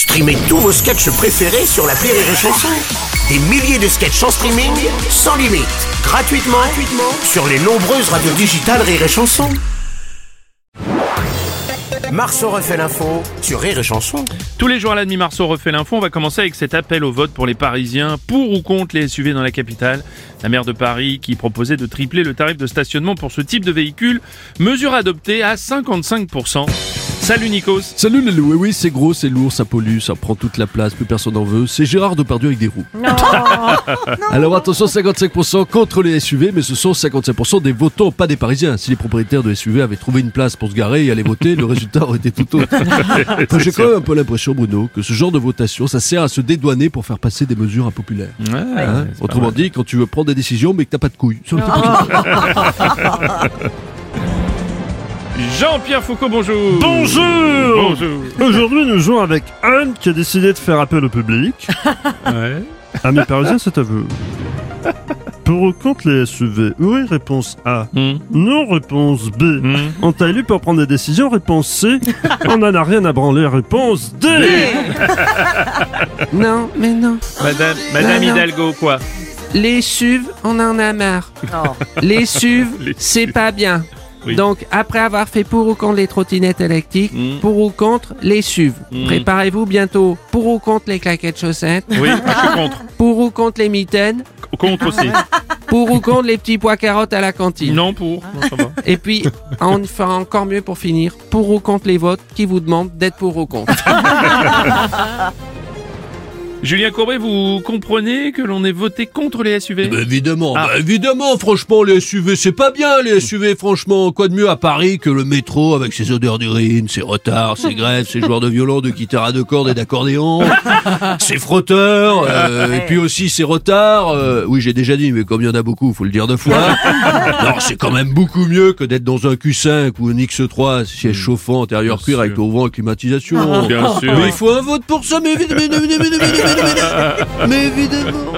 Streamez tous vos sketchs préférés sur la Rire et Chanson. Des milliers de sketchs en streaming, sans limite, gratuitement, gratuitement sur les nombreuses radios digitales Rire et Chanson. Marceau refait l'info sur Rire et Chanson. Tous les jours à la demi Marceau refait l'info. On va commencer avec cet appel au vote pour les Parisiens pour ou contre les SUV dans la capitale. La maire de Paris qui proposait de tripler le tarif de stationnement pour ce type de véhicule. Mesure adoptée à 55%. Salut Nikos. Salut les loups, oui, oui c'est gros, c'est lourd, ça pollue, ça prend toute la place, plus personne n'en veut. C'est Gérard Depardieu avec des roues. Alors attention, 55% contre les SUV, mais ce sont 55% des votants, pas des Parisiens. Si les propriétaires de SUV avaient trouvé une place pour se garer et aller voter, le résultat aurait été tout autre. Enfin, J'ai quand même un peu l'impression, Bruno, que ce genre de votation, ça sert à se dédouaner pour faire passer des mesures impopulaires. Ouais, Hein Autrement dit, quand tu veux prendre des décisions, mais que t'as pas de couilles. Jean-Pierre Foucault, bonjour. Bonjour Bonjour. Aujourd'hui, nous jouons avec Anne qui a décidé de faire appel au public. Ouais. Amis parisiens, c'est à vous. Pour ou contre les SUV Oui, réponse A. Hmm. Non, réponse B. On t'a élu pour prendre des décisions Réponse C. On n'en a rien à branler Réponse D. Non, mais non. Madame, Madame Non, non. Hidalgo, quoi? Les SUV, on en a marre. Les SUV, c'est pas bien. Oui. Donc, après avoir fait pour ou contre les trottinettes électriques, Mm. pour ou contre les SUV, Mm. préparez-vous bientôt pour ou contre les claquettes chaussettes, Oui, je suis contre. pour ou contre les mitaines, Contre aussi. pour ou contre les petits pois carottes à la cantine. Non pour. Non, ça va. Et puis, on fera encore mieux pour finir, pour ou contre les votes qui vous demandent d'être pour ou contre. Julien Courbet, vous comprenez que l'on ait voté contre les SUV Bah, évidemment, Ah. bah, évidemment, franchement, les SUV, c'est pas bien, les SUV, franchement. Quoi de mieux à Paris que le métro avec ses odeurs d'urine, ses retards, ses grèves, ses joueurs de violon, de guitare à deux cordes et d'accordéon, ses frotteurs, euh, et puis aussi ses retards. euh, oui, j'ai déjà dit, mais comme il y en a beaucoup, faut le dire deux fois. non, c'est quand même beaucoup mieux que d'être dans un Q5 ou un X3, siège chauffant, intérieur Bien cuir avec le vent et climatisation. Bien sûr. Mais il faut un vote pour ça, évidemment, évidemment, mais évidemment, mais évidemment.